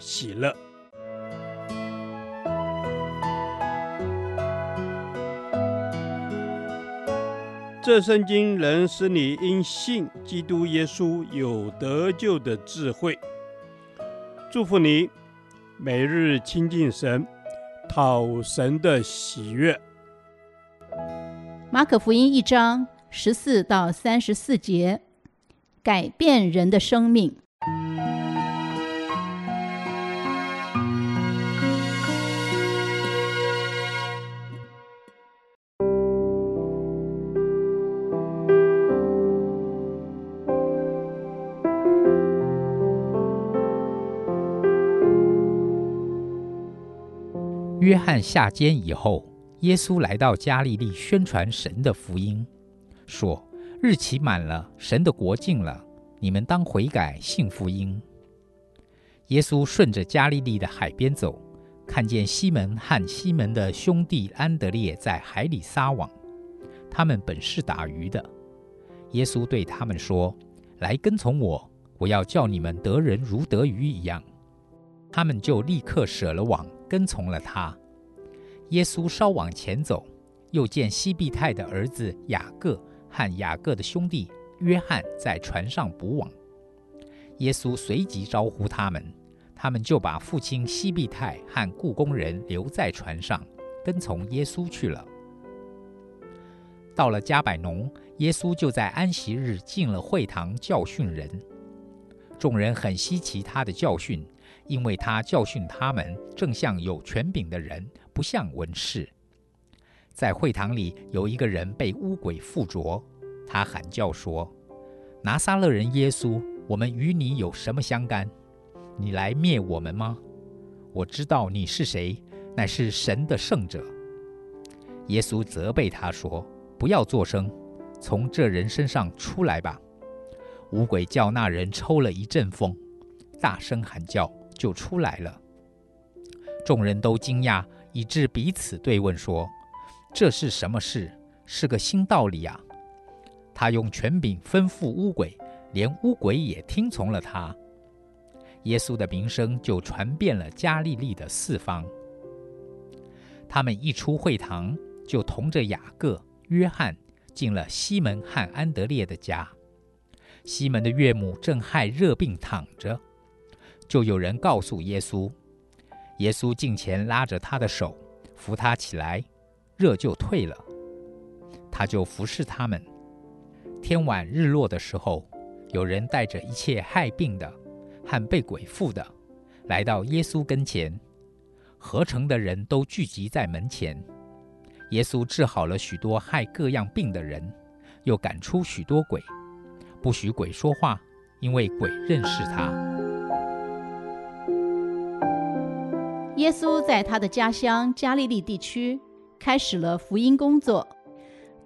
喜乐。这圣经能使你因信基督耶稣有得救的智慧。祝福你，每日亲近神，讨神的喜悦。马可福音一章十四到三十四节，改变人的生命。约翰下监以后，耶稣来到加利利宣传神的福音，说：“日期满了，神的国近了，你们当悔改，信福音。”耶稣顺着加利利的海边走，看见西门和西门的兄弟安德烈在海里撒网，他们本是打鱼的。耶稣对他们说：“来跟从我，我要叫你们得人如得鱼一样。”他们就立刻舍了网。跟从了他。耶稣稍往前走，又见西庇太的儿子雅各和雅各的兄弟约翰在船上捕网。耶稣随即招呼他们，他们就把父亲西庇太和雇工人留在船上，跟从耶稣去了。到了加百农，耶稣就在安息日进了会堂教训人。众人很稀奇他的教训。因为他教训他们，正像有权柄的人，不像文士。在会堂里有一个人被污鬼附着，他喊叫说：“拿撒勒人耶稣，我们与你有什么相干？你来灭我们吗？我知道你是谁，乃是神的圣者。”耶稣责备他说：“不要作声，从这人身上出来吧。”污鬼叫那人抽了一阵风，大声喊叫。就出来了，众人都惊讶，以致彼此对问说：“这是什么事？是个新道理啊！”他用权柄吩咐乌鬼，连乌鬼也听从了他。耶稣的名声就传遍了加利利的四方。他们一出会堂，就同着雅各、约翰进了西门和安德烈的家。西门的岳母正害热病躺着。就有人告诉耶稣，耶稣近前拉着他的手，扶他起来，热就退了。他就服侍他们。天晚日落的时候，有人带着一切害病的和被鬼附的，来到耶稣跟前，合城的人都聚集在门前。耶稣治好了许多害各样病的人，又赶出许多鬼，不许鬼说话，因为鬼认识他。耶稣在他的家乡加利利地区开始了福音工作，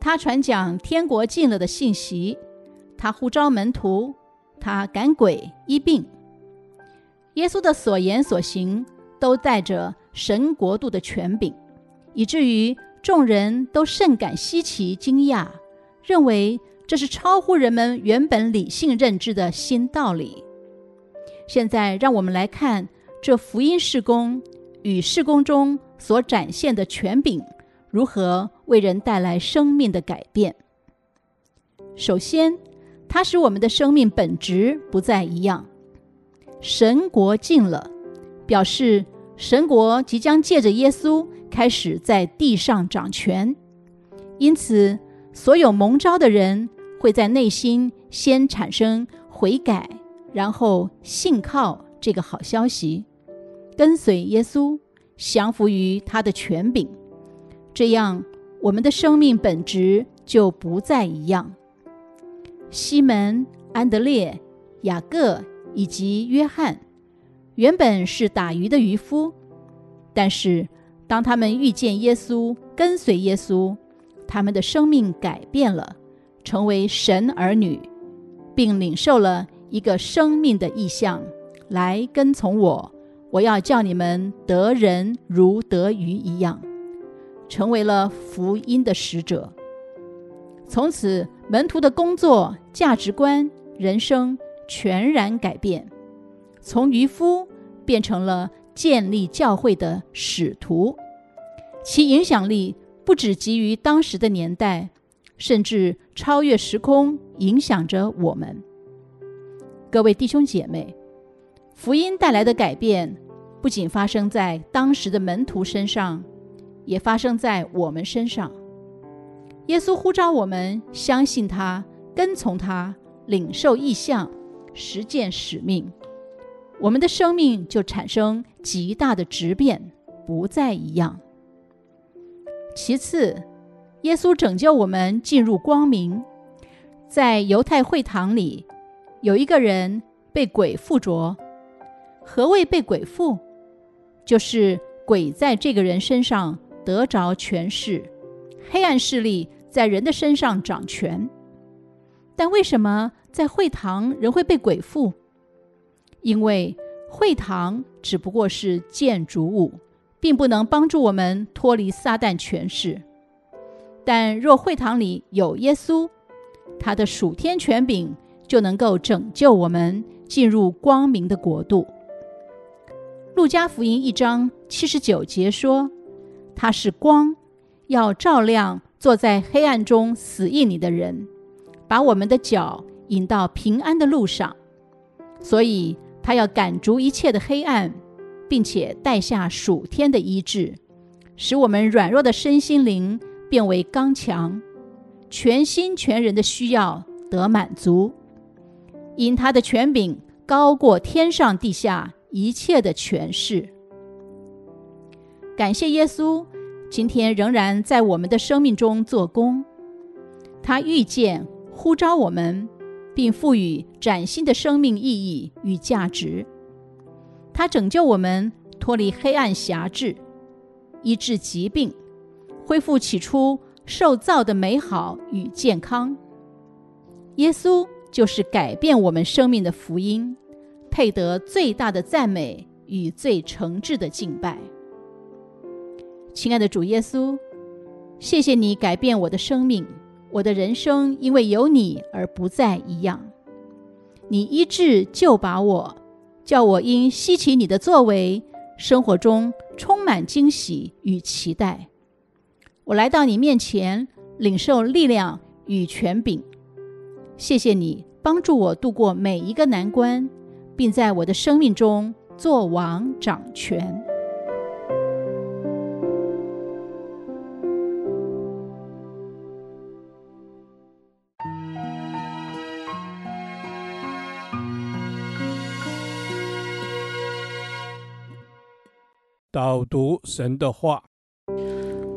他传讲天国近了的信息，他呼召门徒，他赶鬼医病。耶稣的所言所行都带着神国度的权柄，以至于众人都甚感稀奇惊讶，认为这是超乎人们原本理性认知的新道理。现在，让我们来看这福音事工。与事工中所展现的权柄，如何为人带来生命的改变？首先，它使我们的生命本质不再一样。神国近了，表示神国即将借着耶稣开始在地上掌权。因此，所有蒙召的人会在内心先产生悔改，然后信靠这个好消息。跟随耶稣，降服于他的权柄，这样我们的生命本质就不再一样。西门、安德烈、雅各以及约翰，原本是打鱼的渔夫，但是当他们遇见耶稣，跟随耶稣，他们的生命改变了，成为神儿女，并领受了一个生命的意象，来跟从我。我要叫你们得人如得鱼一样，成为了福音的使者。从此，门徒的工作、价值观、人生全然改变。从渔夫变成了建立教会的使徒，其影响力不只基于当时的年代，甚至超越时空，影响着我们。各位弟兄姐妹，福音带来的改变不仅发生在当时的门徒身上，也发生在我们身上。耶稣呼召我们相信他，跟从他，领受异象，实践使命。我们的生命就产生极大的质变，不再一样。其次，耶稣拯救我们进入光明。在犹太会堂里，有一个人被鬼附着。何谓被鬼附？就是鬼在这个人身上得着权势，黑暗势力在人的身上掌权。但为什么在会堂人会被鬼附？因为会堂只不过是建筑物，并不能帮助我们脱离撒旦权势。但若会堂里有耶稣，他的属天权柄就能够拯救我们进入光明的国度。路加福音一章七十九节说：“他是光，要照亮坐在黑暗中死意里的人，把我们的脚引到平安的路上。”所以。他要赶逐一切的黑暗，并且带下属天的医治，使我们软弱的身心灵变为刚强，全心全人的需要得满足。因他的权柄高过天上地下一切的权势。感谢耶稣，今天仍然在我们的生命中做工。他遇见呼召我们。并赋予崭新的生命意义与价值。他拯救我们脱离黑暗辖制，医治疾病，恢复起初受造的美好与健康。耶稣就是改变我们生命的福音，配得最大的赞美与最诚挚的敬拜。亲爱的主耶稣，谢谢你改变我的生命。我的人生因为有你而不再一样，你医治救拔我，叫我因稀奇你的作为，生活中充满惊喜与期待。我来到你面前，领受力量与权柄。谢谢你帮助我度过每一个难关，并在我的生命中做王掌权。导读神的话，《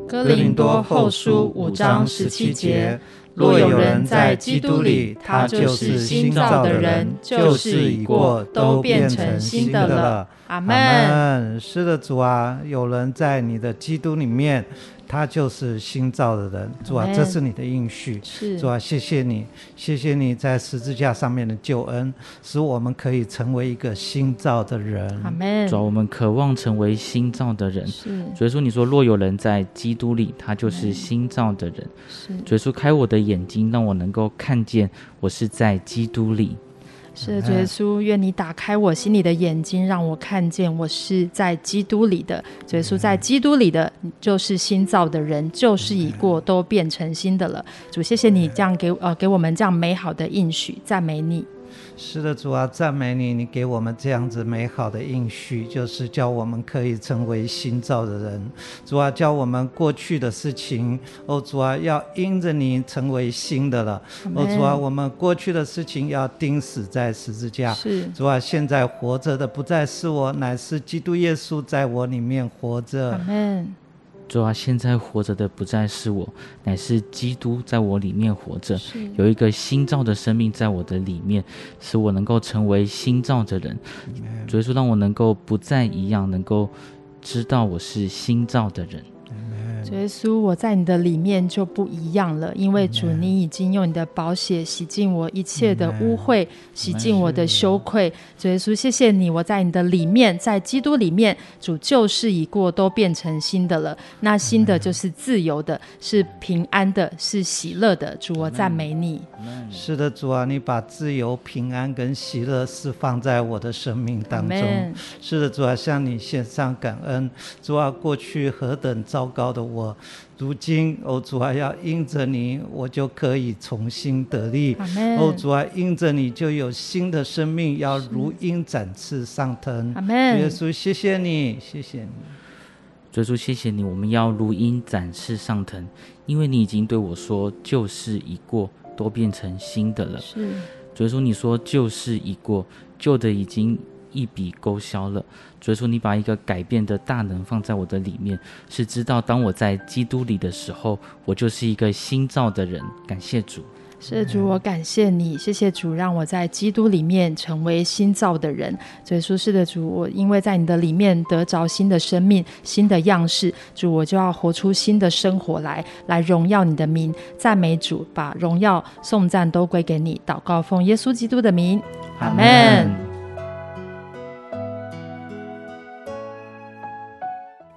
哥林多后书》五章十七节：若有人在基督里，他就是新造的人，旧事已过，都变成新的了。阿门。是的，主啊，有人在你的基督里面。他就是新造的人，主啊，这是你的应许，是主啊，谢谢你，谢谢你在十字架上面的救恩，使我们可以成为一个新造的人。阿门。主啊，我们渴望成为新造的人。是。所以说，你说若有人在基督里，他就是新造的人。是。所以说，开我的眼睛，让我能够看见我是在基督里。是的，耶稣，愿你打开我心里的眼睛，让我看见我是在基督里的。耶稣，在基督里的，就是新造的人，旧事已过，都变成新的了。主，谢谢你这样给呃给我们这样美好的应许，赞美你。是的，主啊，赞美你！你给我们这样子美好的应许，就是叫我们可以成为新造的人。主啊，叫我们过去的事情，哦，主啊，要因着你成为新的了。哦，主啊，我们过去的事情要钉死在十字架。是。主啊，现在活着的不再是我，乃是基督耶稣在我里面活着。主啊，现在活着的不再是我，乃是基督在我里面活着，有一个新造的生命在我的里面，使我能够成为新造的人。主耶稣，让我能够不再一样，能够知道我是新造的人。主耶稣，我在你的里面就不一样了，因为主，你已经用你的宝血洗净我一切的污秽，洗净我的羞愧。主耶稣，谢谢你，我在你的里面，在基督里面，主旧事已过，都变成新的了。那新的就是自由的，是平安的，是喜乐的。主，我赞美你。是的，主啊，你把自由、平安跟喜乐释放在我的生命当中。是的，主啊，向你献上感恩。主啊，过去何等糟糕的我。我如今，哦主啊，要因着你，我就可以重新得力。哦主啊，因着你就有新的生命，要如鹰展翅上腾。主耶稣，谢谢你，谢谢你。主耶稣，谢谢你，我们要如鹰展翅上腾，因为你已经对我说，旧事已过，都变成新的了。是。主耶稣，你说旧事已过，旧的已经。一笔勾销了，所以说你把一个改变的大能放在我的里面，是知道当我在基督里的时候，我就是一个新造的人。感谢主，是主，我感谢你，谢谢主，让我在基督里面成为新造的人。所以说，是的，主，我因为在你的里面得着新的生命、新的样式，主，我就要活出新的生活来，来荣耀你的名，赞美主，把荣耀、颂赞都归给你。祷告奉耶稣基督的名，阿门。